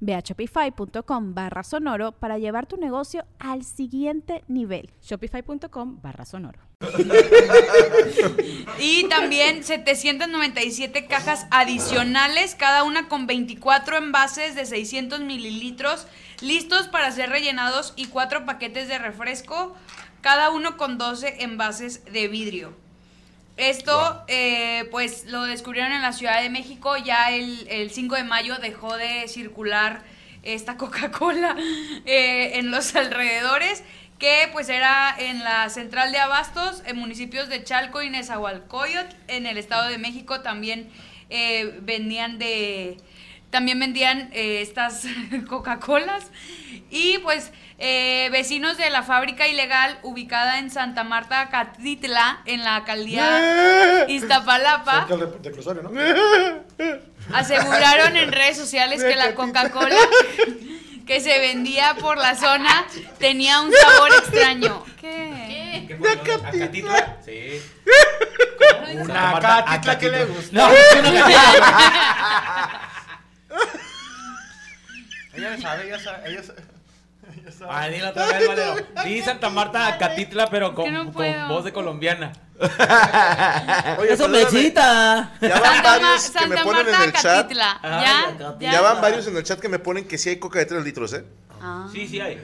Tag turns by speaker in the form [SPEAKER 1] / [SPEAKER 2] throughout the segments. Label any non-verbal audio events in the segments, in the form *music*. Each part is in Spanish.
[SPEAKER 1] Ve a shopify.com barra sonoro para llevar tu negocio al siguiente nivel.
[SPEAKER 2] Shopify.com barra sonoro. *laughs*
[SPEAKER 3] Y también 797 cajas adicionales, cada una con 24 envases de 600 mililitros, listos para ser rellenados y cuatro paquetes de refresco, cada uno con 12 envases de vidrio. Esto, eh, pues, lo descubrieron en la Ciudad de México. Ya el, el 5 de mayo dejó de circular esta Coca-Cola *laughs* eh, en los alrededores, que pues era en la central de Abastos, en municipios de Chalco y Nezahualcóyotl, en el Estado de México también eh, vendían de... También vendían estas *laughs* Coca-Colas. Y pues eh, vecinos de la fábrica ilegal ubicada en Santa Marta, Catitla, en la alcaldía *laughs* Iztapalapa,
[SPEAKER 4] Cerca de, de Cruzario, ¿no? *laughs*
[SPEAKER 3] aseguraron en redes sociales que la Coca-Cola que se vendía por la zona tenía un sabor extraño. ¿Qué?
[SPEAKER 5] ¿Qué fue? ¿Acatitla? Sí.
[SPEAKER 4] Una catitla que le gusta.
[SPEAKER 5] No, *laughs*
[SPEAKER 4] Ella sabe, ella sabe, ella sabe. Ella sabe.
[SPEAKER 5] Ah, dilo otra vez, Valero. Di Santa Marta Acatitla, pero
[SPEAKER 3] que
[SPEAKER 5] con,
[SPEAKER 3] no
[SPEAKER 5] con
[SPEAKER 3] puedo.
[SPEAKER 5] voz de colombiana. *laughs*
[SPEAKER 6] Oye,
[SPEAKER 7] ¡Eso
[SPEAKER 6] perdóname,
[SPEAKER 7] mechita!
[SPEAKER 6] Ya van
[SPEAKER 3] Santa, Ma-
[SPEAKER 6] varios que me ponen en
[SPEAKER 3] Marta,
[SPEAKER 6] el chat.
[SPEAKER 3] Catitla.
[SPEAKER 7] Ay,
[SPEAKER 3] ¿Ya?
[SPEAKER 7] Acatitla.
[SPEAKER 6] Ya van varios en el chat que me ponen que sí hay coca de 3 litros, ¿eh?
[SPEAKER 3] Ah.
[SPEAKER 5] Sí, sí hay.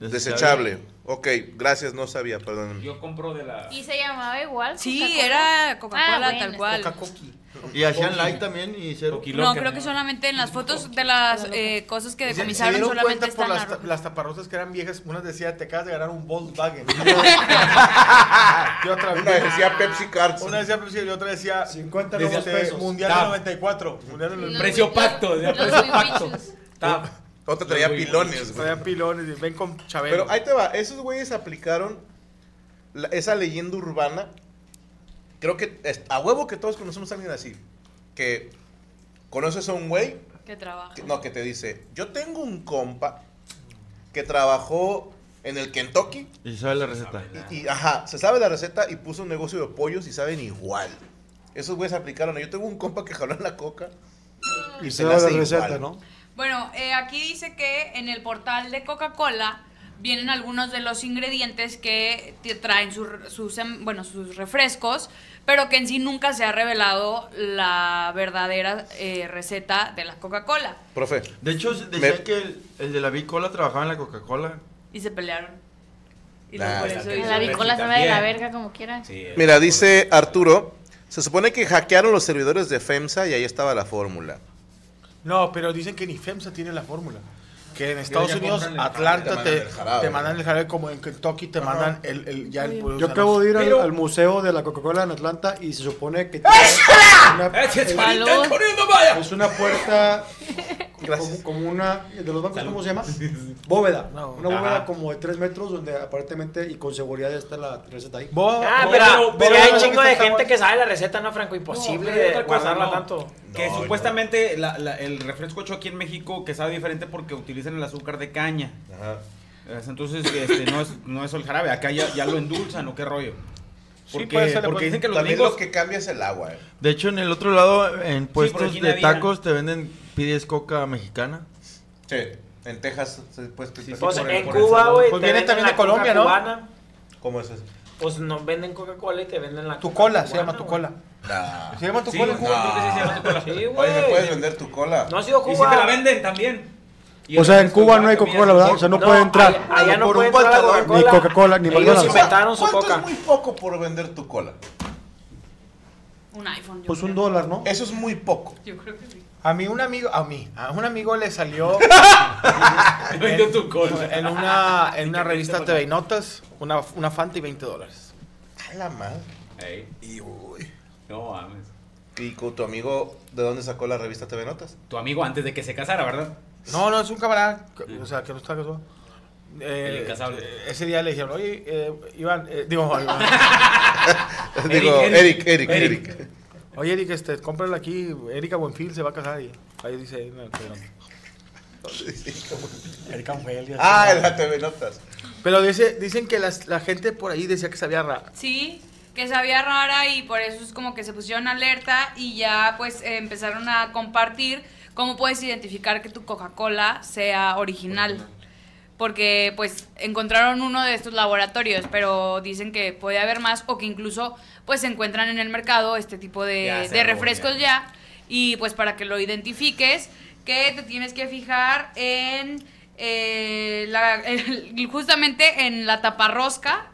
[SPEAKER 6] Desechable. Ok, gracias, no sabía, perdón.
[SPEAKER 5] Yo compro de la.
[SPEAKER 8] ¿Y se llamaba igual?
[SPEAKER 3] Sí,
[SPEAKER 8] Coca-Cola?
[SPEAKER 3] era Coca-Cola
[SPEAKER 8] Ah, bueno,
[SPEAKER 3] tal cual.
[SPEAKER 4] Coca-Coqui.
[SPEAKER 7] Y hacían light también y cero.
[SPEAKER 3] No, creo que solamente en las fotos de las eh, cosas que
[SPEAKER 4] Se- Se
[SPEAKER 3] decomisaron
[SPEAKER 4] dieron
[SPEAKER 3] solamente
[SPEAKER 4] cuenta por
[SPEAKER 3] están
[SPEAKER 4] las,
[SPEAKER 3] las
[SPEAKER 4] ta- las taparrosas que eran viejas. Una decía, te acabas de ganar un Volkswagen. *laughs* y otra
[SPEAKER 6] Una decía Pepsi Cards.
[SPEAKER 4] Una decía Pepsi y otra decía
[SPEAKER 9] 50
[SPEAKER 4] decía,
[SPEAKER 9] nuevos pesos.
[SPEAKER 4] Mundial del 94. Mundial del
[SPEAKER 8] Y los
[SPEAKER 4] 94.
[SPEAKER 5] Precio pacto, precio pacto.
[SPEAKER 6] Otra traía pilones, güey.
[SPEAKER 4] Traían pilones y ven con Chabelo.
[SPEAKER 6] Pero ahí te va, esos güeyes aplicaron la- esa leyenda urbana. Creo que es- a huevo que todos conocemos a alguien así. Que conoces a un güey,
[SPEAKER 3] que trabajan.
[SPEAKER 6] que- no, que te dice, yo tengo un compa que trabajó en el Kentucky
[SPEAKER 7] Y sabe la receta.
[SPEAKER 6] y, y, ajá, se sabe la receta y puso un negocio de pollos y saben igual. Esos güeyes aplicaron. Yo tengo un compa que jaló en la coca.
[SPEAKER 9] Y
[SPEAKER 6] se
[SPEAKER 9] se da la
[SPEAKER 6] hace
[SPEAKER 9] receta,
[SPEAKER 6] igual.
[SPEAKER 9] ¿no?
[SPEAKER 3] Bueno, eh, aquí dice que en el portal de Coca-Cola vienen algunos de los ingredientes que te traen sus, sus, bueno, sus refrescos, pero que en sí nunca se ha revelado la verdadera eh, receta de la Coca-Cola.
[SPEAKER 6] Profe,
[SPEAKER 7] De hecho, decían
[SPEAKER 6] Me-
[SPEAKER 7] que el, el de la Bicola trabajaba en la Coca-Cola.
[SPEAKER 3] Y se pelearon. Y por eso
[SPEAKER 8] La bicola sabe de la verga como quiera.
[SPEAKER 5] Sí,
[SPEAKER 6] mira, dice Arturo, se supone que hackearon los servidores de FEMSA y ahí estaba la fórmula.
[SPEAKER 4] No, pero dicen que ni FEMSA tiene la fórmula. Que en Estados Unidos, Atlanta
[SPEAKER 6] te
[SPEAKER 4] te,
[SPEAKER 6] mandan el jarabe.
[SPEAKER 4] como en Kentucky te mandan el, el- ya el
[SPEAKER 9] Yo acabo de ir al,
[SPEAKER 5] Pero-
[SPEAKER 9] al museo de la Coca-Cola en Atlanta y se supone que tiene una,
[SPEAKER 5] es
[SPEAKER 9] una puerta
[SPEAKER 6] Gracias.
[SPEAKER 9] como, como una de los bancos, ¿cómo se llama? *laughs* Bóveda.
[SPEAKER 4] No.
[SPEAKER 9] Una bóveda
[SPEAKER 5] Ajá.
[SPEAKER 9] como de 3 metros donde aparentemente y con seguridad está la receta ahí.
[SPEAKER 10] Ah, pero,
[SPEAKER 5] pero-
[SPEAKER 10] pero
[SPEAKER 4] bo-
[SPEAKER 10] hay un chingo de gente que sabe la receta, ¿no, Franco? Imposible
[SPEAKER 5] No,
[SPEAKER 10] de guardarla
[SPEAKER 5] no.
[SPEAKER 10] tanto.
[SPEAKER 5] Que
[SPEAKER 6] No,
[SPEAKER 5] supuestamente la- la- el refresco hecho aquí en México que sabe diferente porque utilizan el azúcar de caña.
[SPEAKER 6] Ajá.
[SPEAKER 5] Entonces este, no, es, no es el jarabe, acá ya, ya lo endulzan o qué rollo.
[SPEAKER 4] Sí,
[SPEAKER 5] Porque,
[SPEAKER 4] puede ser,
[SPEAKER 5] porque dicen que los
[SPEAKER 6] También
[SPEAKER 5] gringos...
[SPEAKER 6] lo que cambia es el agua, eh.
[SPEAKER 7] De hecho, en el otro lado, en puestos de tacos, te venden, pides coca mexicana.
[SPEAKER 6] Sí, en Texas se puede
[SPEAKER 5] Sí, sí,
[SPEAKER 10] Pues
[SPEAKER 5] por el-
[SPEAKER 10] en
[SPEAKER 5] el
[SPEAKER 10] Cuba, güey,
[SPEAKER 4] Pues viene también de Colombia, ¿no?
[SPEAKER 10] cubana.
[SPEAKER 6] ¿Cómo es eso?
[SPEAKER 10] Pues no venden Coca-Cola y te venden la
[SPEAKER 4] Tu cola, se llama tu cola.
[SPEAKER 6] Nah.
[SPEAKER 4] ¿Se llama tu
[SPEAKER 5] Sí,
[SPEAKER 4] cola?
[SPEAKER 5] en Cuba creo que sí se llama tu cola.
[SPEAKER 10] Sí,
[SPEAKER 6] Oye, ¿me puedes vender tu cola?
[SPEAKER 10] No ha sido
[SPEAKER 5] Y sí
[SPEAKER 10] Cuba.
[SPEAKER 5] te la venden también. Y
[SPEAKER 9] O sea, en Cuba no hay Coca-Cola, ¿verdad? O sea, no
[SPEAKER 10] No,
[SPEAKER 9] puede entrar.
[SPEAKER 10] Allá, allá no
[SPEAKER 4] Por
[SPEAKER 10] puede
[SPEAKER 4] un
[SPEAKER 10] entrar la
[SPEAKER 4] pantalón.
[SPEAKER 9] Ni
[SPEAKER 10] Coca-Cola.
[SPEAKER 9] Coca-Cola, ni
[SPEAKER 10] Ellos
[SPEAKER 9] McDonald's.
[SPEAKER 10] inventaron su
[SPEAKER 6] ¿Cuánto
[SPEAKER 10] coca.
[SPEAKER 6] es muy poco por vender tu cola?
[SPEAKER 3] Un iPhone. yo
[SPEAKER 9] Pues un dólar, ¿no?
[SPEAKER 6] Eso es muy poco.
[SPEAKER 3] Yo creo que sí.
[SPEAKER 4] A mí un amigo, a mí, a un amigo le salió *laughs*
[SPEAKER 5] Vendió tu cola.
[SPEAKER 4] en una, en una revista TV Notas una, una Fanta y 20 dólares.
[SPEAKER 6] A la madre.
[SPEAKER 5] Ey,
[SPEAKER 4] Y uy.
[SPEAKER 5] no mames.
[SPEAKER 6] ¿Y tu amigo de dónde sacó la revista TV Notas?
[SPEAKER 5] Tu amigo antes de que se casara, ¿verdad?
[SPEAKER 4] No, no, es un camarada, que- o sea, que no está casado. Eh, eh, ese día le dijeron, oye, eh, Iván, eh, digo, Iván, *laughs*
[SPEAKER 6] Digo,
[SPEAKER 5] Eric,
[SPEAKER 6] Eric, Eric,
[SPEAKER 5] Eric.
[SPEAKER 6] Eric.
[SPEAKER 4] oye, Eric, este, cómprala aquí, Erika Buenfil se va a casar y ahí dice. *laughs* Erika
[SPEAKER 6] Ah, en la TV Notas.
[SPEAKER 4] Pero dice, dicen que las- la gente por ahí decía que sabía rara.
[SPEAKER 3] Sí, que sabía rara y por eso es como que se pusieron alerta y ya pues eh, empezaron a compartir cómo puedes identificar que tu Coca-Cola sea original. Porque pues encontraron uno de estos laboratorios, pero dicen que puede haber más o que incluso pues se encuentran en el mercado este tipo de, refrescos
[SPEAKER 5] ya.
[SPEAKER 3] ya. Y pues para que lo identifiques, que te tienes que fijar en eh, la- el- *laughs* justamente en la taparrosca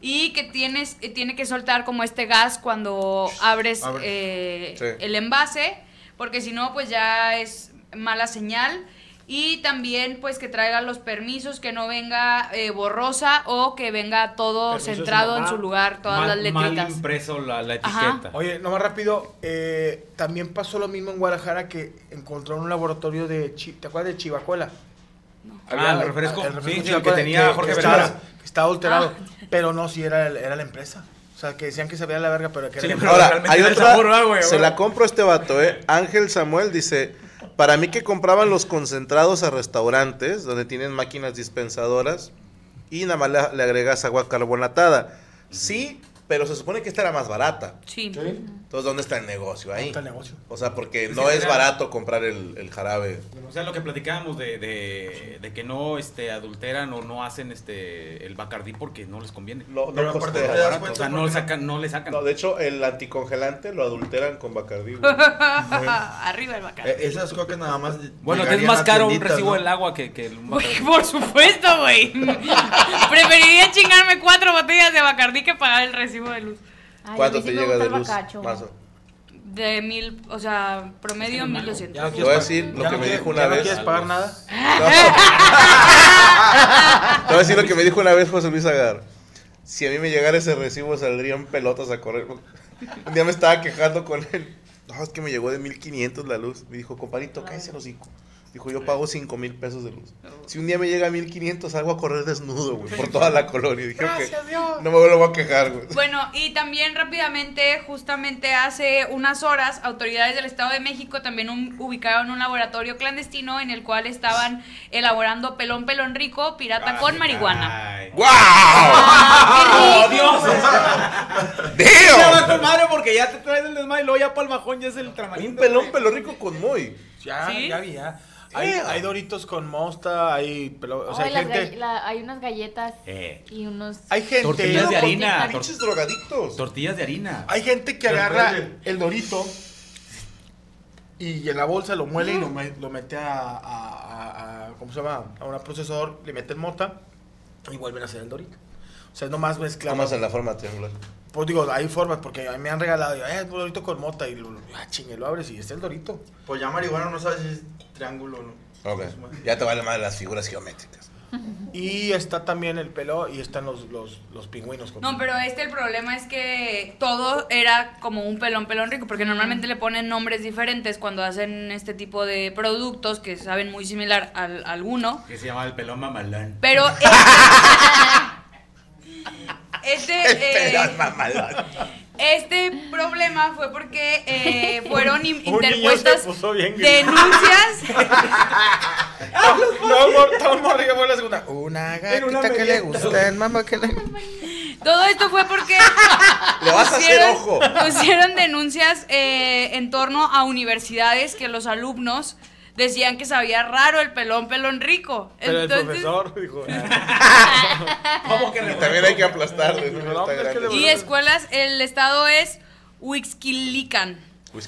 [SPEAKER 3] y que tienes eh, tiene que soltar como este gas cuando abres
[SPEAKER 7] Abre.
[SPEAKER 3] eh,
[SPEAKER 6] Sí.
[SPEAKER 3] el envase, porque si no pues ya es mala señal. Y también pues que traiga los permisos, que no venga eh, borrosa o que venga todo
[SPEAKER 10] Permisos
[SPEAKER 3] centrado en su lugar, todas
[SPEAKER 5] mal,
[SPEAKER 3] las
[SPEAKER 5] mal
[SPEAKER 3] letritas.
[SPEAKER 5] impreso la, la
[SPEAKER 3] Ajá.
[SPEAKER 5] etiqueta.
[SPEAKER 4] Oye, nomás rápido, eh, también pasó lo mismo en Guadalajara que encontró un laboratorio de, chi- ¿te acuerdas de Chivacuela?
[SPEAKER 5] Ah, el refresco. Sí, el que tenía Jorge
[SPEAKER 4] estaba,
[SPEAKER 5] Vergara.
[SPEAKER 4] que estaba adulterado,
[SPEAKER 3] Ah.
[SPEAKER 4] pero no, sí era, era la empresa. O sea, que decían que sabía la verga, pero que
[SPEAKER 5] Sí,
[SPEAKER 4] era la
[SPEAKER 5] pero-
[SPEAKER 4] empresa.
[SPEAKER 6] Ahora, hay otra.
[SPEAKER 5] sabor, ¿verdad, güey?
[SPEAKER 6] se la compro a este vato, ¿eh? Ángel Samuel dice: Para mí que compraban los concentrados a restaurantes donde tienen máquinas dispensadoras y nada más le, le agregas agua carbonatada. Sí, pero se supone que esta era más barata.
[SPEAKER 3] Sí.
[SPEAKER 6] Entonces, ¿dónde está el negocio ahí?
[SPEAKER 4] Está el negocio.
[SPEAKER 6] O sea, porque
[SPEAKER 5] Sí,
[SPEAKER 6] no es
[SPEAKER 5] era-
[SPEAKER 6] barato comprar el, el jarabe.
[SPEAKER 5] O sea, lo que platicábamos de, de, de que no este, adulteran o no hacen este el Bacardí porque no les conviene.
[SPEAKER 6] No, no
[SPEAKER 7] Pero aparte das cuenta
[SPEAKER 5] O sea, no le sacan, no le sacan.
[SPEAKER 6] No, de hecho, el anticongelante lo adulteran con Bacardí. güey. *laughs*
[SPEAKER 3] Arriba el bacán.
[SPEAKER 7] Eh, esas cocas nada más.
[SPEAKER 5] bueno, que es más caro un recibo
[SPEAKER 7] ¿no?
[SPEAKER 5] del agua que, que el
[SPEAKER 3] Güey,
[SPEAKER 5] Bacardí.
[SPEAKER 3] por supuesto, güey. *laughs* Preferiría chingarme cuatro botellas de Bacardí que pagar el recibo de luz.
[SPEAKER 1] Ay,
[SPEAKER 6] ¿Cuánto
[SPEAKER 1] sí
[SPEAKER 6] te llega de luz? Mazo.
[SPEAKER 3] De mil, o sea, promedio mil doscientos.
[SPEAKER 6] Te
[SPEAKER 4] quieres
[SPEAKER 6] voy a decir lo que me dijo una
[SPEAKER 4] ya no
[SPEAKER 6] vez.
[SPEAKER 4] quieres pagar nada?
[SPEAKER 6] Te voy a decir lo que me dijo una vez José Luis Agar. Si a mí me llegara ese recibo, saldrían pelotas a correr. Un día me estaba quejando con él. No, es que me llegó de 1500 la luz. Me dijo, compadrito, cállese el hocico. Dijo, yo pago 5 mil pesos de luz. Si un día me llega a 1500, salgo a correr desnudo, güey, por toda la colonia. Y dije, ok, no me vuelvo a quejar, güey.
[SPEAKER 3] Bueno, y también rápidamente, justamente hace unas horas, autoridades del Estado de México también un- ubicaron un laboratorio clandestino en el cual estaban elaborando pelón pelón rico, pirata con marihuana.
[SPEAKER 5] Ay.
[SPEAKER 6] ¡Wow!
[SPEAKER 3] ¡Ah, qué rico!
[SPEAKER 5] ¡Oh, Dios! *laughs*
[SPEAKER 6] ¡Damn!
[SPEAKER 5] va con madre porque ya te traes el desmayo y luego ya palmajón ya es el tramarindo.
[SPEAKER 6] Un pelón pelo rico con Moy.
[SPEAKER 4] Ya,
[SPEAKER 3] ¿Sí?
[SPEAKER 4] ya vi, ya. Hay, hay doritos con mosta, hay... pelo- o sea,
[SPEAKER 1] Ay,
[SPEAKER 4] hay gente...
[SPEAKER 1] la- hay unas galletas
[SPEAKER 5] Eh,
[SPEAKER 1] y unos...
[SPEAKER 4] Hay gente...
[SPEAKER 5] tortillas de harina. tor-
[SPEAKER 6] Pinches drogadictos.
[SPEAKER 5] tortillas de harina.
[SPEAKER 4] Hay gente que
[SPEAKER 7] Pero
[SPEAKER 4] agarra el dorito y en la bolsa lo muele y lo, me- lo mete a, a- a- a- ¿cómo se llama? A un procesador, le meten mota y vuelven a hacer el dorito. O sea, es nomás mezclar.
[SPEAKER 6] Vamos en la forma triangular.
[SPEAKER 4] Pues digo, hay formas porque a mí me han regalado, digo, eh, es un dorito con mota y lo, ah, chingue, lo abres y es el dorito.
[SPEAKER 7] Pues ya marihuana no sabes si es triángulo o no.
[SPEAKER 6] Ok. Ya te vale más las figuras geométricas.
[SPEAKER 4] Y está también el pelo y están los, los, los pingüinos.
[SPEAKER 3] No, pero este el problema es que todo era como un pelón pelón rico, porque normalmente le ponen nombres diferentes cuando hacen este tipo de productos que saben muy similar al a alguno.
[SPEAKER 5] Que se llama el pelón mamalán.
[SPEAKER 3] Pero *laughs* este, este, *laughs* eh, este problema fue porque eh, fueron in- *laughs*
[SPEAKER 4] Un niño se
[SPEAKER 3] interpuestas
[SPEAKER 4] puso bien gringo.
[SPEAKER 3] denuncias. *laughs*
[SPEAKER 4] No, por la segunda. Una gatita que le gusta el mamá que le...
[SPEAKER 3] Todo esto fue porque
[SPEAKER 6] Le vas a hacer
[SPEAKER 3] pusieron-
[SPEAKER 6] ojo.
[SPEAKER 3] pusieron denuncias eh, en torno a universidades que los alumnos decían que sabía raro el pelón pelón rico.
[SPEAKER 4] Pero el
[SPEAKER 3] Entonces-
[SPEAKER 4] profesor *laughs* dijo... "Ah". *laughs*
[SPEAKER 5] ¿Cómo que
[SPEAKER 6] Y también hay que aplastarle. ¿no?
[SPEAKER 4] No, es que
[SPEAKER 3] Y escuelas, el estado es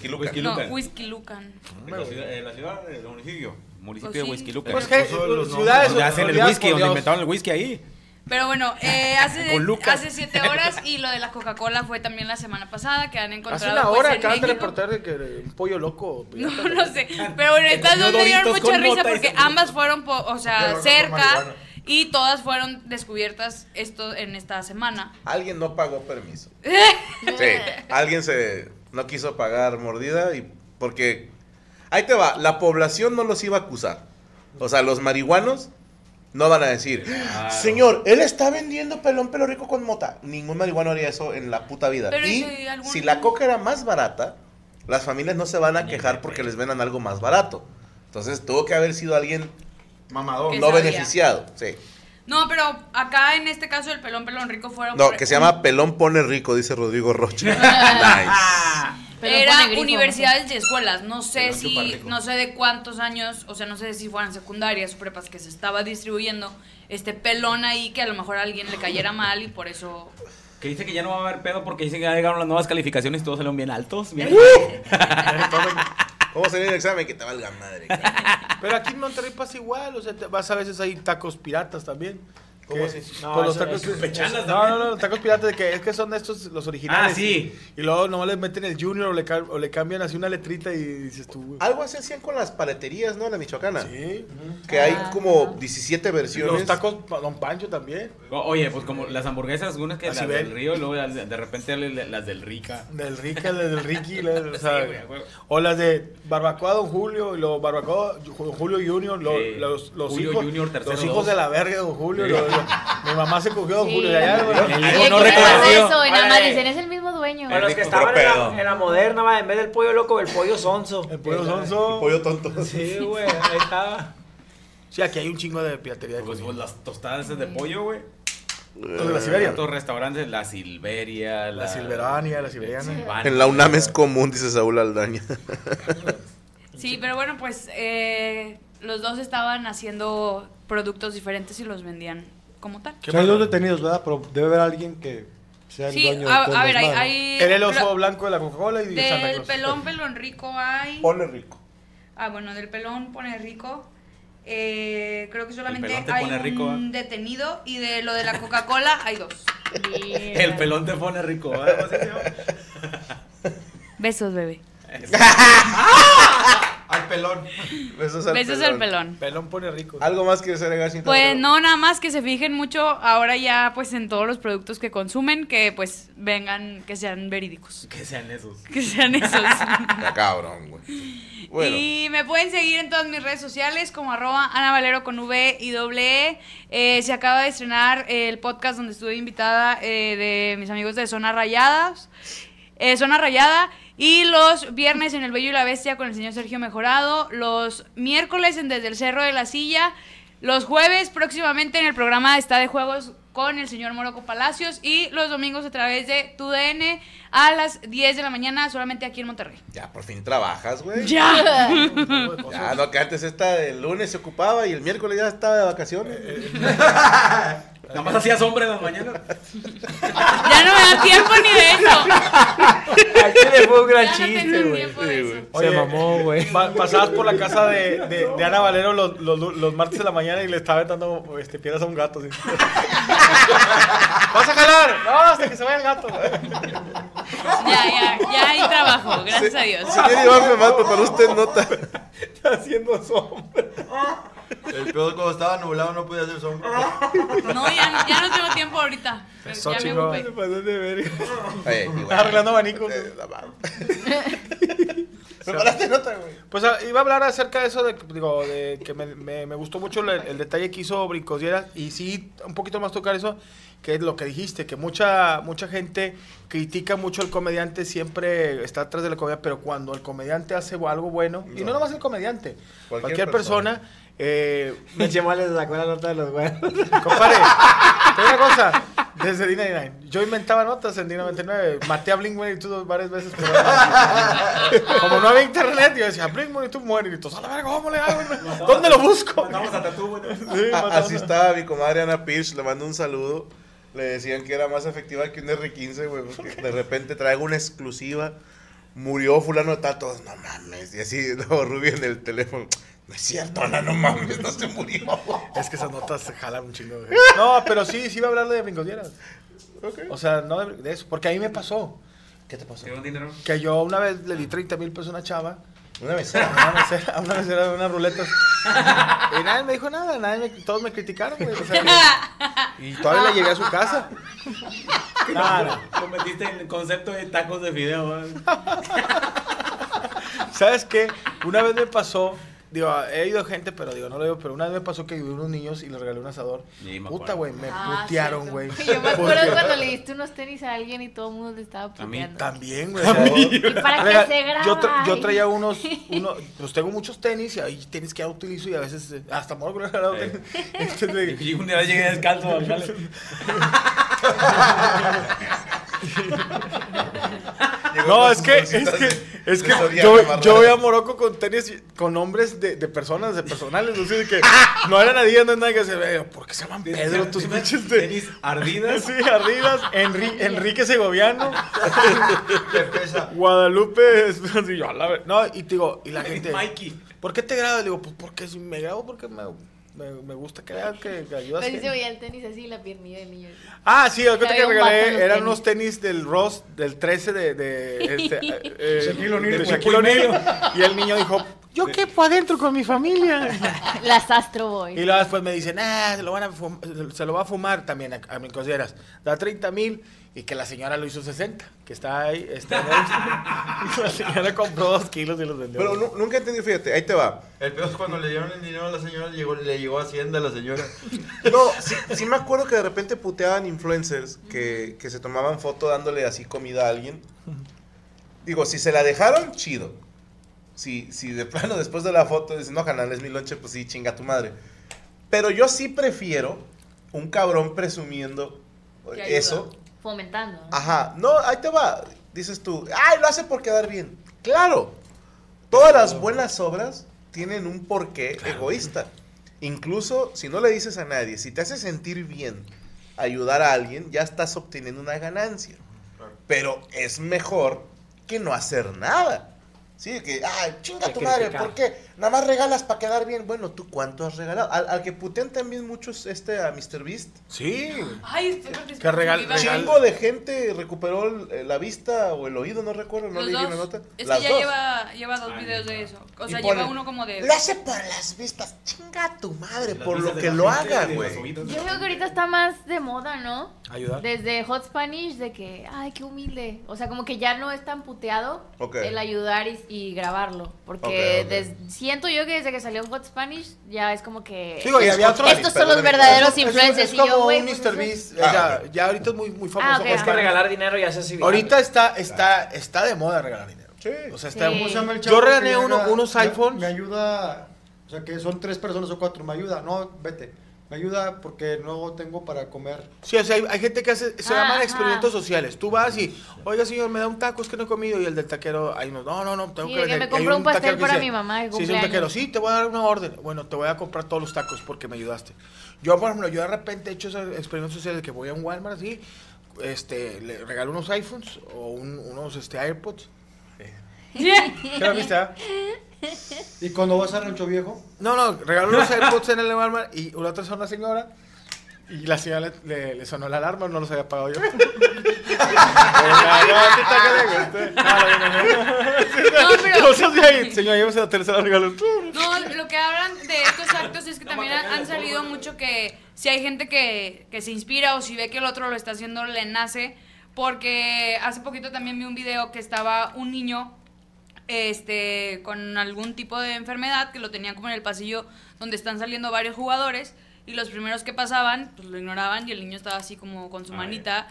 [SPEAKER 6] Luca.
[SPEAKER 5] Whisky
[SPEAKER 3] No,
[SPEAKER 5] Lucan.
[SPEAKER 3] Huixquilucan.
[SPEAKER 5] En la ciudad, la ciudad, el municipio. municipio
[SPEAKER 3] Pues
[SPEAKER 5] de
[SPEAKER 3] sí.
[SPEAKER 5] Whisky Luca.
[SPEAKER 4] Pues que ciudades
[SPEAKER 5] donde hacen el whisky, donde inventaron el whisky ahí.
[SPEAKER 3] Pero bueno, eh, *laughs* hace, siete horas y lo de la Coca-Cola fue también la semana pasada que han encontrado.
[SPEAKER 4] Hace una
[SPEAKER 3] pues,
[SPEAKER 4] hora
[SPEAKER 3] en
[SPEAKER 4] acaban de reportar de que un pollo loco. *laughs*
[SPEAKER 3] No, no sé. Pero bueno, estas dos me dieron mucha risa porque ambas fueron, po- o sea, cerca y todas fueron descubiertas esto en esta semana.
[SPEAKER 6] Alguien no pagó permiso. *laughs* Sí, alguien se no quiso pagar mordida y porque ahí te va, la población no los iba a acusar. O sea, los marihuanos no van a decir, señor, él está vendiendo pelón pelo rico con mota. Ningún marihuano haría eso en la puta vida.
[SPEAKER 3] Pero
[SPEAKER 6] y
[SPEAKER 3] si algún-
[SPEAKER 6] si la coca era más barata, las familias no se van a quejar porque les vendan algo más barato. Entonces tuvo que haber sido alguien
[SPEAKER 7] Mamador.
[SPEAKER 6] No
[SPEAKER 3] sabía.
[SPEAKER 6] beneficiado. Sí.
[SPEAKER 3] No, pero acá en este caso el pelón pelón rico fueron.
[SPEAKER 6] No, que se llama pelón pone rico, dice Rodrigo Rocha. *laughs* nice.
[SPEAKER 1] Pero
[SPEAKER 3] Era
[SPEAKER 1] grifo,
[SPEAKER 3] universidades y escuelas, no sé si, no sé de cuántos años, o sea, no sé si fueran secundarias o prepas que se estaba distribuyendo este pelón ahí que a lo mejor a alguien le cayera mal y por eso
[SPEAKER 5] Que dice que ya no va a haber pedo porque dicen que ya llegaron las nuevas calificaciones y todos salieron bien altos. *laughs* bien-
[SPEAKER 6] ¿Cómo salir el examen? Que te valga madre. cabrón.
[SPEAKER 4] Pero aquí en Monterrey pasa igual, o sea, te- vas a veces hay tacos piratas también.
[SPEAKER 6] ¿Cómo así?
[SPEAKER 10] No,
[SPEAKER 4] pues los tacos
[SPEAKER 5] pechanas
[SPEAKER 4] No, no, no, los tacos piratas de que es que son estos los originales.
[SPEAKER 5] Ah, sí.
[SPEAKER 4] Y, y luego nomás les meten el junior o le, ca- o le cambian así una letrita y dices tú. güey.
[SPEAKER 6] Algo así hacían con las paleterías, ¿no? En la Michoacana.
[SPEAKER 4] Sí.
[SPEAKER 6] Que hay como 17 versiones.
[SPEAKER 4] Los tacos Don Pancho también.
[SPEAKER 5] O- Oye, pues como las hamburguesas, unas que
[SPEAKER 4] Así
[SPEAKER 5] las
[SPEAKER 4] ven.
[SPEAKER 5] del río luego las de, de repente las del Rica.
[SPEAKER 4] Del Rica, del Ricky. *laughs* la- o, sea,
[SPEAKER 5] Sí, güey,
[SPEAKER 4] o las de Barbacoa Don Julio y los Barbacoa Julio Junior. lo-
[SPEAKER 5] Sí.
[SPEAKER 4] los, los
[SPEAKER 5] Julio
[SPEAKER 4] hijos,
[SPEAKER 5] Junior, tercero
[SPEAKER 4] los hijos
[SPEAKER 5] dos.
[SPEAKER 4] de la verga de Don Julio.
[SPEAKER 5] Sí.
[SPEAKER 4] lo- mi mamá se cogió a Don
[SPEAKER 1] Sí.
[SPEAKER 4] Julio de allá. güey.
[SPEAKER 5] El no
[SPEAKER 1] ¿qué pasa
[SPEAKER 5] reconocido.
[SPEAKER 1] eso? Y nada más dicen, es el mismo dueño.
[SPEAKER 10] O los que estaban en la, en la moderna, va, en vez del pollo loco, el pollo sonso.
[SPEAKER 4] El pollo sonso.
[SPEAKER 6] Pollo tonto.
[SPEAKER 10] Sí, *laughs* güey, ahí estaba.
[SPEAKER 4] Sí, aquí hay un chingo de piratería de
[SPEAKER 5] Pues, pues, las tostadas de pollo, güey.
[SPEAKER 4] Los de la Siberia.
[SPEAKER 5] Otros restaurantes, la Silveria,
[SPEAKER 4] La Silverania, la Siberiana.
[SPEAKER 5] Silvania.
[SPEAKER 6] En la UNAM es común, dice Saúl Aldaña. *laughs*
[SPEAKER 3] Sí, pero bueno, pues eh, los dos estaban haciendo productos diferentes y los vendían como tal.
[SPEAKER 9] O sea, hay dos detenidos, ¿verdad? Pero debe haber alguien que sea el
[SPEAKER 3] Sí,
[SPEAKER 9] dueño de
[SPEAKER 3] a,
[SPEAKER 9] todo
[SPEAKER 3] a
[SPEAKER 9] el
[SPEAKER 3] ver, hay, hay-
[SPEAKER 4] Era el oso blanco de la Coca-Cola y de Santa
[SPEAKER 3] del
[SPEAKER 4] Claus.
[SPEAKER 3] pelón pelón rico hay.
[SPEAKER 6] Pone rico.
[SPEAKER 3] Ah, bueno, del pelón pone rico. Eh, creo que solamente hay un
[SPEAKER 5] rico, ¿ah?
[SPEAKER 3] detenido y de lo de la Coca-Cola hay dos. *laughs*
[SPEAKER 5] El pelón te pone rico, ¿verdad? ¿Cómo se llama?
[SPEAKER 3] Besos, bebé. *laughs*
[SPEAKER 7] Al pelón.
[SPEAKER 6] Besos al
[SPEAKER 3] Besos al pelón.
[SPEAKER 4] Pelón pone rico.
[SPEAKER 6] ¿Algo más quieres agregar? sin
[SPEAKER 3] Pues no, nada más que se fijen mucho ahora ya pues en todos los productos que consumen, que pues vengan, que sean verídicos,
[SPEAKER 5] Que sean esos.
[SPEAKER 3] que sean esos.
[SPEAKER 6] Está cabrón, güey. Bueno,
[SPEAKER 3] Y me pueden seguir en todas mis redes sociales como arroba Ana Valero con V y doble E. Eh, se acaba de estrenar el podcast donde estuve invitada eh, de mis amigos de Zona Rayadas. eh, Zona Rayada. Y los viernes en El Bello y la Bestia con el señor Sergio Mejorado. Los miércoles en Desde el Cerro de la Silla. Los jueves próximamente en el programa Está de Juegos con el señor Moroco Palacios. Y los domingos a través de TUDN a las 10 de la mañana solamente aquí en Monterrey.
[SPEAKER 6] ya por fin trabajas, güey.
[SPEAKER 3] ¡Ya! *laughs* *laughs*
[SPEAKER 6] Ya, no, que antes esta el lunes se ocupaba y el miércoles ya estaba de vacaciones. *laughs*
[SPEAKER 5] Nada más hacías hombre en las mañanas.
[SPEAKER 3] Ya no me da tiempo ni de eso.
[SPEAKER 10] Aquí le fue un gran
[SPEAKER 3] Ya no
[SPEAKER 10] chiste, güey.
[SPEAKER 3] eso.
[SPEAKER 4] Oye,
[SPEAKER 10] Se mamó, güey.
[SPEAKER 4] pa- pasabas por la casa de, de, de Ana Valero los, los, los martes de la mañana y le estaba dando este, piedras a un gato. así. ¿Vas a jalar? No, hasta que se vaya el gato.
[SPEAKER 3] Ya, ya, ya hay trabajo, gracias a Dios.
[SPEAKER 6] Señor Iván Femal, preparó usted nota.
[SPEAKER 4] Está haciendo sombra.
[SPEAKER 7] El peor cuando estaba nublado no podía hacer sombra.
[SPEAKER 3] No, ya, ya no tengo tiempo ahorita. pero
[SPEAKER 4] Eso
[SPEAKER 3] ya me ocupé.
[SPEAKER 4] De verga.
[SPEAKER 6] Oye, igual.
[SPEAKER 4] Estás arreglando
[SPEAKER 6] madre. *laughs* Preparaste nota, güey.
[SPEAKER 4] Pues ah, iba a hablar acerca de eso, de, digo, de que me, me- me gustó mucho el, el detalle que hizo Brincosieras y sí, un poquito más tocar eso, que es lo que dijiste, que mucha mucha gente critica mucho al comediante, siempre está atrás de la comedia, pero cuando el comediante hace algo bueno, y no
[SPEAKER 6] No.
[SPEAKER 4] nomás el comediante,
[SPEAKER 6] Cualquier
[SPEAKER 4] cualquier, persona, eh, *laughs*
[SPEAKER 10] Me le sacó la nota de los güeyes.
[SPEAKER 4] compadre, te una cosa, desde D99, yo inventaba notas en D99, maté a Blink-182 varias veces, pero como no había internet, yo decía, Blink-182 muere, y todos, a la verga, ¿cómo le hago? ¿Dónde lo busco?
[SPEAKER 5] Vamos a Tatú, güey.
[SPEAKER 4] Sí, matamos
[SPEAKER 6] Así estaba mi comadre Ana Pierce, le mando un saludo. Le decían que era más efectiva que un R15, güey, porque de repente traigo una exclusiva. murió fulano de tal, todos, no mames. Y así, *laughs* no, Rubio en el teléfono. No es cierto, Ana, no mames, no se murió. *laughs*
[SPEAKER 4] Es que esas notas se jalan un chingo. güey. No, pero sí, sí iba a hablar de brincosieras. O sea, no de, de eso, porque a mí me pasó. ¿Qué te pasó?
[SPEAKER 5] ¿Tiene un dinero?
[SPEAKER 4] Que yo una vez le di 30 mil pesos a una chava.
[SPEAKER 6] Una vez.
[SPEAKER 4] A una mesera, a una mesera de unas ruletas. Y nadie me dijo nada, nadie me- todos me criticaron, güey. o sea, y, y todavía le llegué a su casa. *laughs* Nada.
[SPEAKER 5] Cometiste en el concepto de tacos de fideo. *laughs*
[SPEAKER 4] ¿Sabes qué? Una vez me pasó, digo, he ido gente, pero digo, no lo digo, pero una vez me pasó que ayudé a unos niños y les regalé un asador.
[SPEAKER 5] Sí, me
[SPEAKER 4] Puta, güey, me
[SPEAKER 8] Ah,
[SPEAKER 4] putearon,
[SPEAKER 8] cierto.
[SPEAKER 4] güey. *laughs*
[SPEAKER 8] Yo me acuerdo cuando le diste unos tenis a alguien y todo el mundo le estaba
[SPEAKER 5] A mí
[SPEAKER 8] puteando.
[SPEAKER 4] También, güey. o sea,
[SPEAKER 8] Y para que
[SPEAKER 4] Rega-
[SPEAKER 8] se grabe.
[SPEAKER 4] yo, tra- yo traía unos, *laughs* uno, pues tengo muchos tenis y hay tenis que ya utilizo y a veces eh, hasta me he regalado
[SPEAKER 5] Sí.
[SPEAKER 4] tenis. *laughs* Entonces,
[SPEAKER 5] Y un día llegué descalzo
[SPEAKER 4] No, es que, es que, es que yo, yo voy a Morocco con tenis, con nombres de, de personas, de personales, no sé, de que no eran Adidas, no es nada que se ve, ¿por qué se llaman Pedro tus pinches de-
[SPEAKER 5] Tenis ardidas. *laughs*
[SPEAKER 4] Sí, Arribas, Enri- Enrique Segoviano. *laughs* Guadalupe, así, yo, a la no, y te digo, y la gente,
[SPEAKER 5] Mikey.
[SPEAKER 4] ¿por qué te grabas? Le digo, pues porque si me grabo porque me, me, me gusta que vean que, que ayudas.
[SPEAKER 8] Pero se veía el tenis así, la piernilla del niño.
[SPEAKER 4] Ah, sí, lo que te
[SPEAKER 8] Había un vato en
[SPEAKER 4] regalé
[SPEAKER 8] los
[SPEAKER 4] eran
[SPEAKER 8] tenis.
[SPEAKER 4] unos tenis del Ross del 13 de, de este, *laughs* eh, eh,
[SPEAKER 10] Shaquille y
[SPEAKER 4] O'Neal. Y el niño dijo, yo quepo adentro con mi familia. *laughs*
[SPEAKER 8] Las Astro Boy.
[SPEAKER 4] Y luego después me dicen, ah, se lo, van a se lo va a fumar también a, a mis consideras. Da 30 mil y que la señora lo hizo 60, que está ahí. Está *laughs* la señora compró dos kilos y los vendió.
[SPEAKER 6] Pero nu- nunca entendí, fíjate, ahí te va.
[SPEAKER 7] El peor es cuando le dieron el dinero a la señora, llegó, le llegó a Hacienda a la señora. *laughs*
[SPEAKER 6] No, sí, sí me acuerdo que de repente puteaban influencers que, que se tomaban foto dándole así comida a alguien. Digo, si se la dejaron, chido. Si, si de plano después de la foto dicen, no, canal, es mi lonche, pues sí, chinga tu madre. Pero yo sí prefiero un cabrón presumiendo eso.
[SPEAKER 8] Fomentando. ¿no?
[SPEAKER 6] Ajá, no, ahí te va. Dices tú, ay, lo hace por quedar bien. Claro, todas las buenas obras tienen un porqué egoísta. Incluso si no le dices a nadie, si te hace sentir bien ayudar a alguien, ya estás obteniendo una ganancia. Pero es mejor que no hacer nada. Sí, que, ay, chinga tu madre. ¿por qué? Nada más regalas para quedar bien. Bueno, ¿tú cuánto has regalado? Al, al que putean también mucho es este a Mr. Beast.
[SPEAKER 4] Sí.
[SPEAKER 3] Ay, participando
[SPEAKER 4] Que regal- regal-
[SPEAKER 6] Chingo de gente recuperó el- la vista o el oído, no recuerdo, no
[SPEAKER 3] Los
[SPEAKER 6] leí
[SPEAKER 3] dos.
[SPEAKER 6] una nota.
[SPEAKER 3] Es
[SPEAKER 6] Las
[SPEAKER 3] que ya
[SPEAKER 6] dos.
[SPEAKER 3] lleva, lleva dos
[SPEAKER 5] Ay,
[SPEAKER 3] videos
[SPEAKER 5] no.
[SPEAKER 3] de eso. O sea, lleva uno como de.
[SPEAKER 6] Lo hace por las vistas. Chinga a tu madre,
[SPEAKER 5] Las
[SPEAKER 6] por lo que lo haga, güey.
[SPEAKER 8] Yo creo que ahorita está más de moda, ¿no?
[SPEAKER 4] Ayudar.
[SPEAKER 8] Desde Hot Spanish, de que, ay, qué humilde. O sea, como que ya no es tan puteado
[SPEAKER 6] Ok.
[SPEAKER 8] el ayudar y, y grabarlo. Porque
[SPEAKER 6] Ok, ok.
[SPEAKER 8] des- siento yo que desde que salió Hot Spanish, ya es como que.
[SPEAKER 4] Digo, y había otros-
[SPEAKER 8] Estos son los verdaderos
[SPEAKER 4] Es- es-
[SPEAKER 8] influencers.
[SPEAKER 4] Es,
[SPEAKER 8] y yo,
[SPEAKER 4] como un
[SPEAKER 8] pues,
[SPEAKER 4] Mr. Beast.
[SPEAKER 6] Ah,
[SPEAKER 4] o sea,
[SPEAKER 6] ok.
[SPEAKER 4] ya ahorita es muy, muy famoso.
[SPEAKER 8] Ah, ok,
[SPEAKER 4] Oscar.
[SPEAKER 10] Es que regalar dinero ya se hace viral.
[SPEAKER 4] Ahorita está, está, está de moda regalar dinero.
[SPEAKER 6] Sí.
[SPEAKER 4] O sea, está
[SPEAKER 8] Sí.
[SPEAKER 9] ¿Cómo se llama el
[SPEAKER 4] Yo regalé uno- unos iPhones.
[SPEAKER 9] Me ayuda, o sea, que son tres personas o cuatro, me ayuda. No, vete. Me ayuda porque no tengo para comer.
[SPEAKER 4] Sí, o sea, hay, hay gente que hace, se
[SPEAKER 8] Ah,
[SPEAKER 4] llaman experimentos sociales. Tú vas y, oiga, señor, me da un taco, es que no he comido. Y el del taquero, ahí no, no, no, no, tengo
[SPEAKER 8] Sí,
[SPEAKER 4] que
[SPEAKER 8] de que
[SPEAKER 4] vender.
[SPEAKER 8] me compró un pastel para
[SPEAKER 4] dice,
[SPEAKER 8] mi mamá de
[SPEAKER 4] Sí, es un taquero, sí, te voy a dar una orden. Bueno, te voy a comprar todos los tacos porque me ayudaste. Yo, por ejemplo, yo de repente he hecho esos experimentos sociales que voy a un Walmart así, este, le regalo unos iPhones o un- unos este, AirPods. ¿Qué ah?
[SPEAKER 9] Y cuando vas a Rancho Viejo,
[SPEAKER 4] No, no, regaló los AirPods en el Walmart y una otra una señora y la señora le, le- le sonó la alarma, no los había pagado yo.
[SPEAKER 3] No, pero-
[SPEAKER 4] Cosas de ahí, señora, llévese la tercera regalo.
[SPEAKER 3] No, lo que hablan de estos actos es que también han, han salido mucho que si hay gente que, que se inspira o si ve que el otro lo está haciendo, le nace. Porque hace poquito también vi un video que estaba un niño este, con algún tipo de enfermedad que lo tenían como en el pasillo donde están saliendo varios jugadores y los primeros que pasaban pues lo ignoraban y el niño estaba así como con su
[SPEAKER 5] Ay.
[SPEAKER 3] manita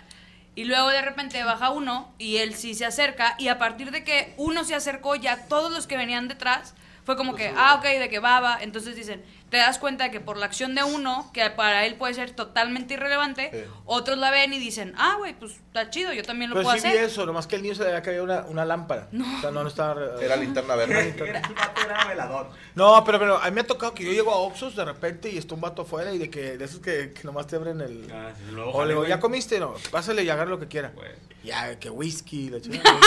[SPEAKER 3] y luego de repente baja uno y él sí se acerca y a partir de que uno se acercó ya todos los que venían detrás fue como que, ah, ok, de que va, va. Entonces dicen, te das cuenta de que por la acción de uno, que para él puede ser totalmente irrelevante,
[SPEAKER 4] Sí.
[SPEAKER 3] otros la ven y dicen, ah, güey, pues está chido, yo también lo
[SPEAKER 4] Pero
[SPEAKER 3] puedo
[SPEAKER 4] sí
[SPEAKER 3] hacer.
[SPEAKER 4] eso, nomás que el niño se le había caído una, una lámpara. O sea, no, no estaba...
[SPEAKER 6] Era linterna verde.
[SPEAKER 5] Era velador.
[SPEAKER 4] No, pero, pero a mí me ha tocado que yo llego a Oxxos de repente y está un vato afuera y de que de esos que, que nomás te abren el...
[SPEAKER 5] Ah, sí, luego,
[SPEAKER 4] o le digo. ¿ya comiste? No, pásale y agarra lo que quiera.
[SPEAKER 5] Güey.
[SPEAKER 4] Ya, que whisky, la *laughs* chingada.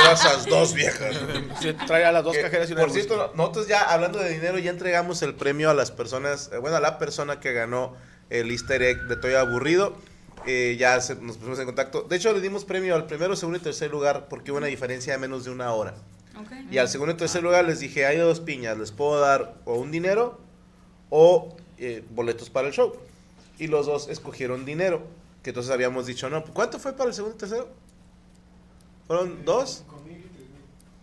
[SPEAKER 6] Eran esas dos viejas.
[SPEAKER 4] Se trae a las dos
[SPEAKER 6] Que,
[SPEAKER 4] cajeras y una
[SPEAKER 6] Por cierto, nosotros ya hablando de dinero, ya entregamos el premio a las personas, eh, bueno, a la persona que ganó el easter egg de Toy Aburrido. Eh, ya se- nos pusimos en contacto. De hecho, le dimos premio al primero, segundo y tercer lugar porque hubo una diferencia de menos de una hora. Y al segundo y tercer lugar les dije, hay dos piñas, les puedo dar o un dinero o eh, boletos para el show. Y los dos escogieron dinero, que entonces habíamos dicho, no, ¿cuánto fue para el segundo y tercero? ¿Fueron dos?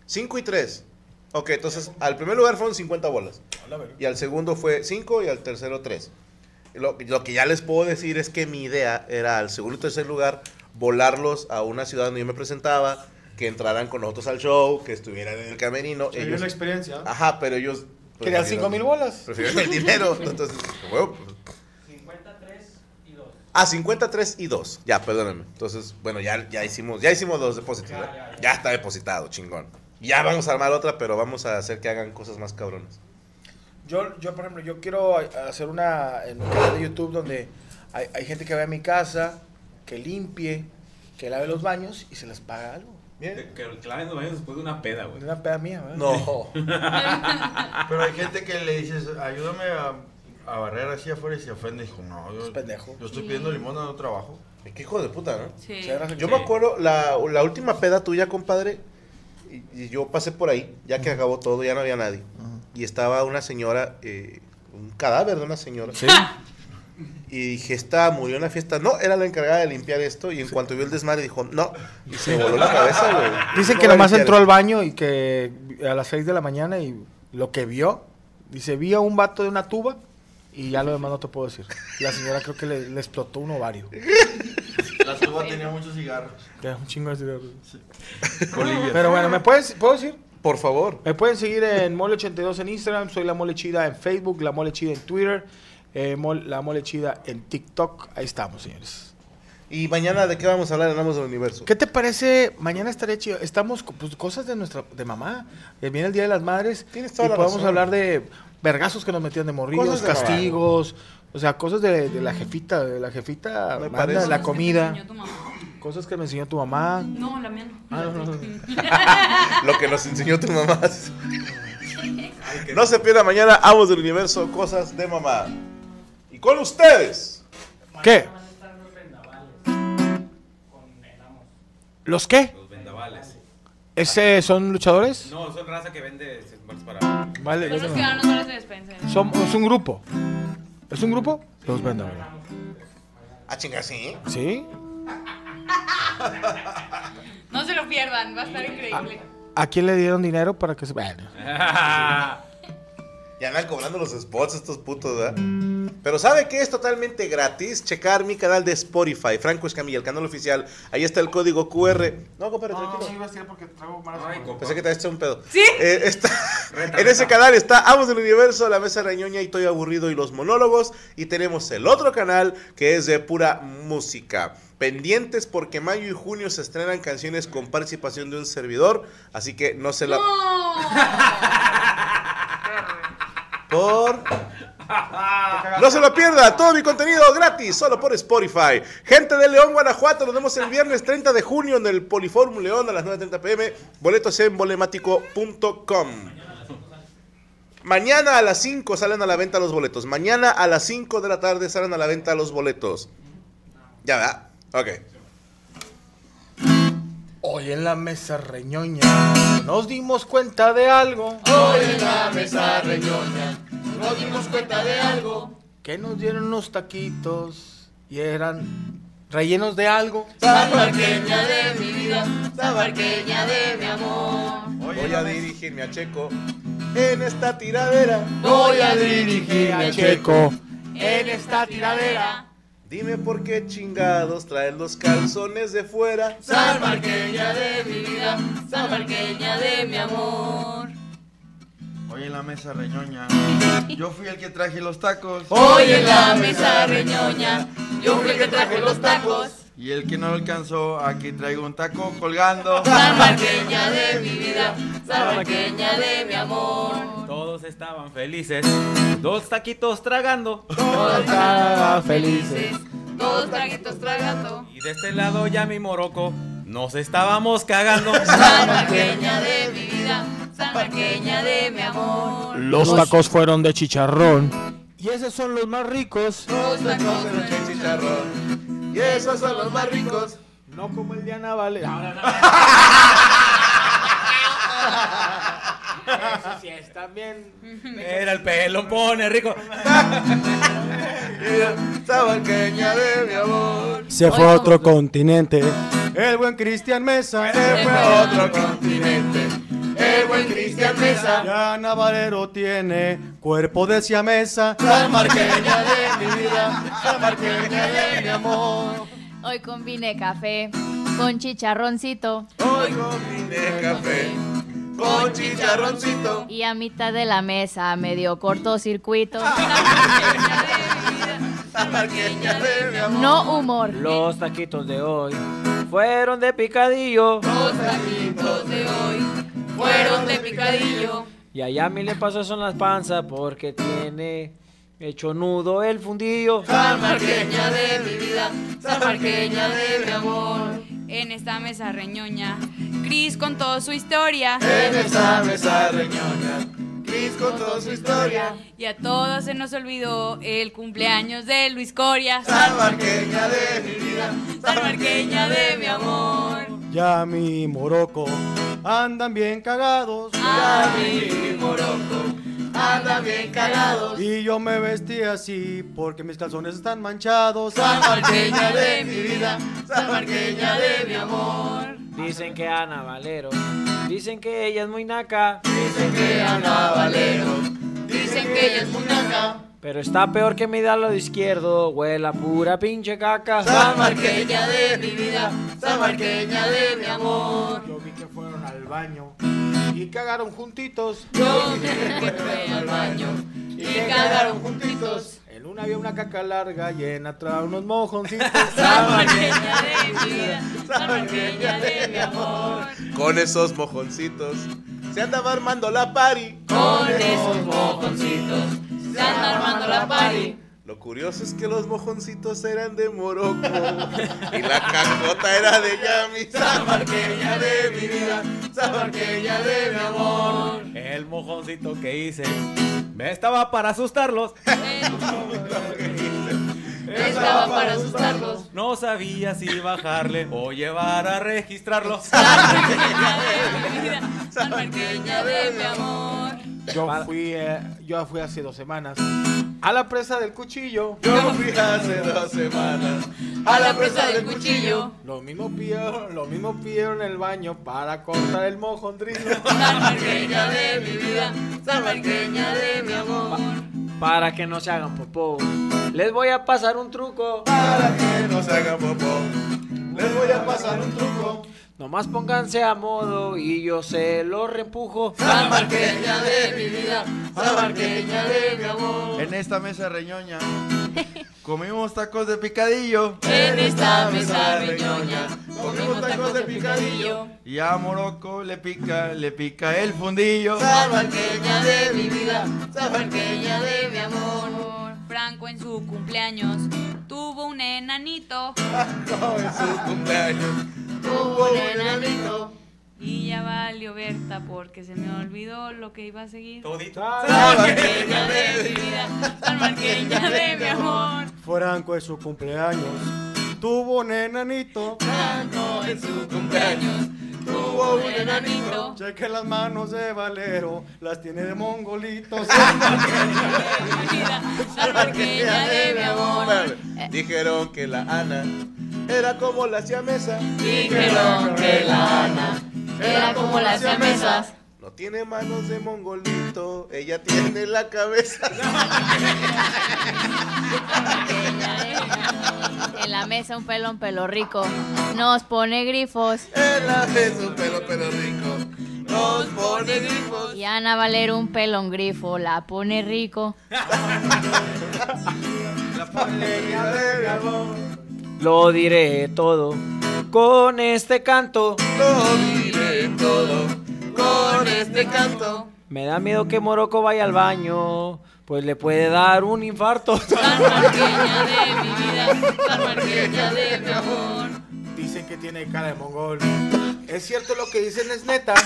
[SPEAKER 6] Cinco y tres. Ok, entonces al primer lugar fueron 50 bolas. Y al segundo fue 5 y al tercero 3. Lo, lo que ya les puedo decir es que mi idea era al segundo y tercer lugar volarlos a una ciudad donde yo me presentaba, que entraran con nosotros al show, que estuvieran en el camerino.
[SPEAKER 9] Hay
[SPEAKER 6] ellos,
[SPEAKER 9] una experiencia.
[SPEAKER 6] ajá, pero ellos...
[SPEAKER 4] Querían
[SPEAKER 6] prefirieron-
[SPEAKER 4] cinco mil bolas.
[SPEAKER 6] Prefirieron el dinero. *laughs* Entonces, huevo, pues,
[SPEAKER 10] 53 y 2.
[SPEAKER 6] Ah, 53 y 2. Ya, perdónenme. Entonces, bueno, ya, ya hicimos ya hicimos los depósitos. ¿eh? Ya, está depositado, chingón. Ya vamos a armar otra, pero vamos a hacer que hagan cosas más cabronas.
[SPEAKER 4] Yo, yo, por ejemplo, yo quiero a- hacer una en un canal de YouTube donde hay, hay gente que vaya a mi casa, que limpie, que lave los baños y se les paga algo.
[SPEAKER 6] Bien.
[SPEAKER 5] Que, claven los baños después de una peda, güey.
[SPEAKER 4] Una peda mía, ¿verdad?
[SPEAKER 6] No. *laughs*
[SPEAKER 7] Pero hay gente que le dices, ayúdame a, a barrer así afuera y se ofende. Dijo, no, yo,
[SPEAKER 4] Es pendejo.
[SPEAKER 7] yo estoy pidiendo limón, no trabajo.
[SPEAKER 6] Qué hijo de puta, ¿no?
[SPEAKER 3] Sí.
[SPEAKER 6] Yo
[SPEAKER 5] Sí.
[SPEAKER 6] me acuerdo, la, la última peda tuya, compadre, y, yo pasé por ahí, ya que acabó todo, ya no había nadie. Y estaba una señora, eh, un cadáver de una señora.
[SPEAKER 4] Sí.
[SPEAKER 6] Y dije, esta murió en la fiesta. No, era la encargada de limpiar esto. Y en cuanto vio el desmadre, dijo, no. Y se voló la cabeza, güey.
[SPEAKER 4] Dicen
[SPEAKER 6] ¿Cómo
[SPEAKER 4] que nomás entró al baño y que a las 6 de la mañana y lo que vio, dice, vi a un vato de una tuba y ya lo demás no te puedo decir. La señora creo que le, le explotó un ovario. *laughs*
[SPEAKER 7] La tuba tenía muchos cigarros.
[SPEAKER 4] Es un chingo de cigarros. *laughs* Pero bueno, ¿me puedes, puedo decir?
[SPEAKER 6] Por favor.
[SPEAKER 4] Me pueden seguir en Mole82 en Instagram, soy La Mole Chida en Facebook, La Mole Chida en Twitter, eh, Mol- La Mole Chida en TikTok. Ahí estamos, señores.
[SPEAKER 6] Y mañana, ¿de qué vamos a hablar en Amos del Universo?
[SPEAKER 4] ¿Qué te parece? Mañana estaría chido. Estamos, con, pues, cosas de nuestra, de mamá. Eh, viene el Día de las Madres.
[SPEAKER 6] Tienes toda
[SPEAKER 4] y
[SPEAKER 6] la
[SPEAKER 4] podemos
[SPEAKER 6] razón.
[SPEAKER 4] hablar de vergazos que nos metían de morrillos,
[SPEAKER 6] mamá.
[SPEAKER 4] castigos. O sea, cosas de, de la jefita, de la jefita,
[SPEAKER 6] Me
[SPEAKER 4] manda
[SPEAKER 6] parece.
[SPEAKER 4] la
[SPEAKER 3] que
[SPEAKER 4] comida.
[SPEAKER 3] enseñó tu mamá.
[SPEAKER 4] Cosas que me enseñó tu mamá.
[SPEAKER 3] No, la mía no.
[SPEAKER 4] Ah, no, no, no. *laughs*
[SPEAKER 6] Lo que nos enseñó tu mamá. No se pierda mañana Amos del Universo, cosas de mamá. Y con ustedes.
[SPEAKER 4] ¿Qué? ¿Los qué?
[SPEAKER 5] Los vendavales.
[SPEAKER 4] ¿Ese son luchadores?
[SPEAKER 5] No, son raza que vende para.
[SPEAKER 4] Vale. Son- es un grupo. ¿Es un grupo? Los vendo.
[SPEAKER 6] Ah, chinga, sí.
[SPEAKER 4] ¿Sí? *laughs*
[SPEAKER 3] No se lo pierdan, va a estar increíble.
[SPEAKER 4] ¿A quién le dieron dinero para que se... Bueno. *laughs*
[SPEAKER 6] Ya andan cobrando los spots estos putos, ¿verdad? Pero ¿sabe que es totalmente gratis? Checar mi canal de Spotify, Franco Escamilla, el canal oficial. Ahí está el código QR. No, compadre, tranquilo.
[SPEAKER 4] porque traigo malas
[SPEAKER 5] Ay.
[SPEAKER 6] Pensé que te habías hecho un pedo.
[SPEAKER 3] ¿Sí?
[SPEAKER 6] Eh, está- *laughs*
[SPEAKER 5] Renta,
[SPEAKER 6] en ese canal está Amos del Universo, La Mesa Reñoña y Estoy Aburrido y los monólogos. Y tenemos el otro canal que es de pura música. Pendientes porque mayo y junio se estrenan canciones con participación de un servidor. Así que no se la... *laughs* Por... No se lo pierda, todo mi contenido gratis, solo por Spotify. Gente de León, Guanajuato, nos vemos el viernes 30 de junio en el Poliforum León a las 9.30 pm. Boletos en bolemático.com. Mañana a las 5 salen a la venta los boletos. Mañana a las 5 de la tarde salen a la venta los boletos. Ya, ¿verdad? Ok.
[SPEAKER 4] Hoy en la mesa reñoña nos dimos cuenta de algo.
[SPEAKER 9] Hoy en la mesa reñoña nos dimos cuenta de algo.
[SPEAKER 4] Que nos dieron unos taquitos y eran rellenos de algo.
[SPEAKER 9] Sabarqueña de mi vida, sabarqueña de mi amor.
[SPEAKER 6] Voy a dirigirme a Checo en esta tiradera.
[SPEAKER 9] Voy a dirigirme a Checo.
[SPEAKER 4] en esta tiradera.
[SPEAKER 6] Dime por qué chingados traen los calzones de fuera.
[SPEAKER 9] Sabarqueña de mi vida, sabarqueña de mi amor.
[SPEAKER 7] Hoy en la mesa reñoña. Yo fui el que traje los tacos.
[SPEAKER 3] Hoy en la mesa reñoña, yo fui el que traje los tacos.
[SPEAKER 7] Y el que no lo alcanzó, aquí traigo un taco colgando.
[SPEAKER 3] Salmarqueña de mi vida, salmarqueña de mi amor.
[SPEAKER 5] Todos estaban felices, dos taquitos tragando.
[SPEAKER 3] Todos estaban felices, todos traguitos tragando.
[SPEAKER 5] Y de este lado ya mi moroco, nos estábamos cagando.
[SPEAKER 3] Salmarqueña de mi salmarqueña de mi amor.
[SPEAKER 4] Los tacos fueron de chicharrón. Y esos son los más ricos.
[SPEAKER 3] Los tacos de
[SPEAKER 6] chicharrón. Y esos son los más ricos.
[SPEAKER 4] No como el de Ana Vale. *laughs* Eso sí están bien.
[SPEAKER 5] Era el pelo, pone rico. *laughs*
[SPEAKER 6] Sabarqueña de mi amor.
[SPEAKER 9] Se fue a otro continente. El buen Cristian Mesa.
[SPEAKER 6] Se fue a otro continente. Buen Cristian Mesa.
[SPEAKER 9] Ya Navarero tiene cuerpo de siamesa.
[SPEAKER 6] Salmarqueña de mi vida. Salmarqueña de mi amor.
[SPEAKER 8] Hoy combiné café con chicharroncito
[SPEAKER 6] Hoy combiné café con chicharroncito.
[SPEAKER 8] y a mitad de la mesa me dio cortocircuito.
[SPEAKER 6] Salmarqueña de mi amor.
[SPEAKER 8] No humor.
[SPEAKER 10] Los taquitos de hoy fueron de picadillo.
[SPEAKER 3] Los taquitos de hoy fueron de picadillo.
[SPEAKER 10] Y allá a mí le pasó eso en las panzas porque tiene hecho nudo el fundillo.
[SPEAKER 3] Salmarqueña de mi vida, salmarqueña de mi amor.
[SPEAKER 2] En esta mesa reñoña, Cris contó su historia
[SPEAKER 6] En esa mesa reñoña. Cris contó su historia.
[SPEAKER 2] y a todos se nos olvidó el cumpleaños de Luis Coria.
[SPEAKER 6] Salmarqueña de mi vida.
[SPEAKER 2] Salmarqueña de mi amor.
[SPEAKER 9] Ya mi moroco. Andan bien cagados.
[SPEAKER 3] A mi moroco, anda bien cagados.
[SPEAKER 9] Y yo me vestí así porque mis calzones están manchados.
[SPEAKER 3] Salmarqueña de mi vida, salmarqueña de mi amor.
[SPEAKER 10] Dicen que Ana Valero, dicen que ella es muy naca,
[SPEAKER 3] Dicen que Ana Valero, dicen que ella es muy naca.
[SPEAKER 10] pero está peor que mi lado izquierdo, huele a pura pinche caca.
[SPEAKER 3] Salmarqueña de mi vida, salmarqueña de mi amor.
[SPEAKER 4] Baño y cagaron juntitos.
[SPEAKER 3] Yo me fui al baño y cagaron juntitos.
[SPEAKER 4] En una había una caca larga llena trae unos mojoncitos. *laughs*
[SPEAKER 3] De mi vida, de mi amor.
[SPEAKER 6] Con esos mojoncitos. Se andaba armando la pari.
[SPEAKER 3] Con esos mojoncitos se anda armando la party.
[SPEAKER 6] Lo curioso es que los mojoncitos eran de Morocco *laughs* y la cacota era de Yami.
[SPEAKER 3] Salmarqueña de mi vida, salmarqueña de mi amor.
[SPEAKER 5] El mojoncito que hice, me estaba para asustarlos. *laughs*
[SPEAKER 3] Estaba para asustarlos.
[SPEAKER 5] No sabía si bajarle o llevar a registrarlo.
[SPEAKER 3] Salmarqueña de mi vida, salmarqueña de mi amor.
[SPEAKER 4] Yo fui, eh, yo fui hace dos semanas a la presa del cuchillo.
[SPEAKER 6] Yo fui hace dos semanas
[SPEAKER 3] A la presa del cuchillo.
[SPEAKER 4] Lo mismo pidieron, lo mismo pidieron en el baño para cortar el mojondrilo. *laughs*
[SPEAKER 3] Salmarqueña de mi vida, salmarqueña de mi amor.
[SPEAKER 10] Para que no se hagan popó, les voy a pasar un truco.
[SPEAKER 6] para que no se haga popó. Les voy a pasar un truco.
[SPEAKER 10] Nomás pónganse a modo y yo se lo reempujo.
[SPEAKER 3] Salmarqueña de mi vida, salmarqueña de mi amor.
[SPEAKER 7] En esta mesa reñoña comimos tacos de picadillo.
[SPEAKER 3] En esta mesa reñoña comimos tacos de picadillo.
[SPEAKER 7] Y a Morocco le pica, le pica el fundillo.
[SPEAKER 3] Salmarqueña de mi vida, salmarqueña de mi amor.
[SPEAKER 2] Franco en su cumpleaños tuvo un enanito *laughs*
[SPEAKER 6] No, en su cumpleaños.
[SPEAKER 3] Enanito.
[SPEAKER 2] y ya valió Berta porque se me olvidó lo que iba a seguir.
[SPEAKER 5] Todito.
[SPEAKER 3] Salmarqueña de mi vida, de mi amor.
[SPEAKER 9] Franco es su cumpleaños. Tuvo un enanito.
[SPEAKER 3] Franco en su cumpleaños tuvo un enanito.
[SPEAKER 9] Cheque las manos de Valero. Las tiene de mongolitos.
[SPEAKER 3] Mi vida, salmarqueña de mi amor.
[SPEAKER 6] Dijeron que la Ana era como la siamesa.
[SPEAKER 3] Dijeron que la Ana era como las siamesas.
[SPEAKER 6] No tiene manos de mongolito, ella tiene la cabeza. *laughs*
[SPEAKER 8] En la mesa un pelón pelo rico nos pone grifos.
[SPEAKER 6] En la vez un pelo pero rico. nos pone grifos.
[SPEAKER 8] Y Ana Valero un pelón grifo, la pone rico. *laughs*
[SPEAKER 6] La panadería de mi amor.
[SPEAKER 10] Lo diré todo con este canto.
[SPEAKER 6] Lo diré todo con este canto.
[SPEAKER 10] Me da miedo que Morocco vaya al baño, pues le puede dar un infarto.
[SPEAKER 3] Tan marqueña de mi vida, tan marqueña de mi amor.
[SPEAKER 4] Dicen que tiene cara de mongol. ¿Es cierto lo que dicen es neta? *laughs*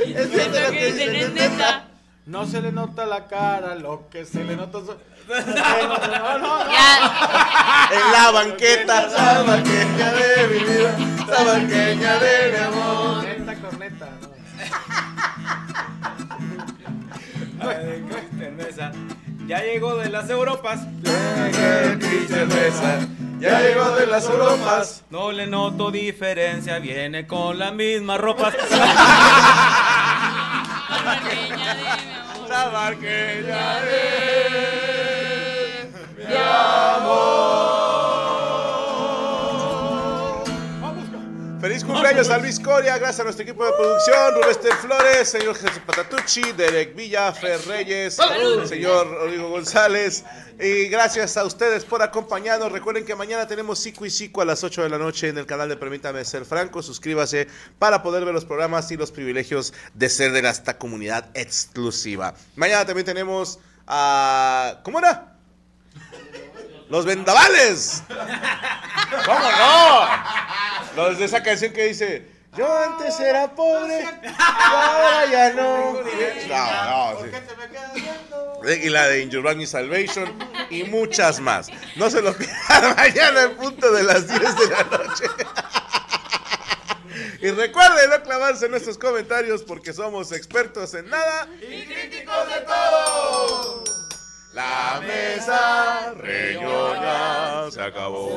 [SPEAKER 6] Es cierto lo que dicen, es neta.
[SPEAKER 4] No se le nota la cara, lo que se le nota... so- No, no, no.
[SPEAKER 8] Ya,
[SPEAKER 6] En la banqueta, la banqueña de mi vida, la banqueña de mi amor.
[SPEAKER 4] Neta corneta, *laughs*
[SPEAKER 5] qué cerveza. Ya llegó de las Europas.
[SPEAKER 6] Cerveza ya llegó de las Europas.
[SPEAKER 5] No le noto diferencia, viene con las mismas ropas. *laughs*
[SPEAKER 3] Tan marqueña de mi amor.
[SPEAKER 6] La banqueña de mi amor. Feliz cumpleaños a Luis Coria, gracias a nuestro equipo de producción, Rubester Flores, señor Jesús Patatucci, Derek Villa, Fer Reyes, señor Rodrigo González, y gracias a ustedes por acompañarnos. Recuerden que mañana tenemos Cico y Cico a las 8 de la noche en el canal de Permítame Ser Franco. Suscríbase para poder ver los programas y los privilegios de ser de esta comunidad exclusiva. Mañana también tenemos a... ¿Cómo era? Los vendavales. *laughs* ¿Cómo no? Los de esa canción que dice, yo antes era pobre, y ahora ya no. No, no, sí. Y la de In Your Brand New Salvation y muchas más. No se lo pierdan *laughs* mañana en punto de las 10 de la noche. Y recuerden no clavarse en nuestros comentarios porque somos expertos en nada y críticos de todo. La mesa reñoña se acabó.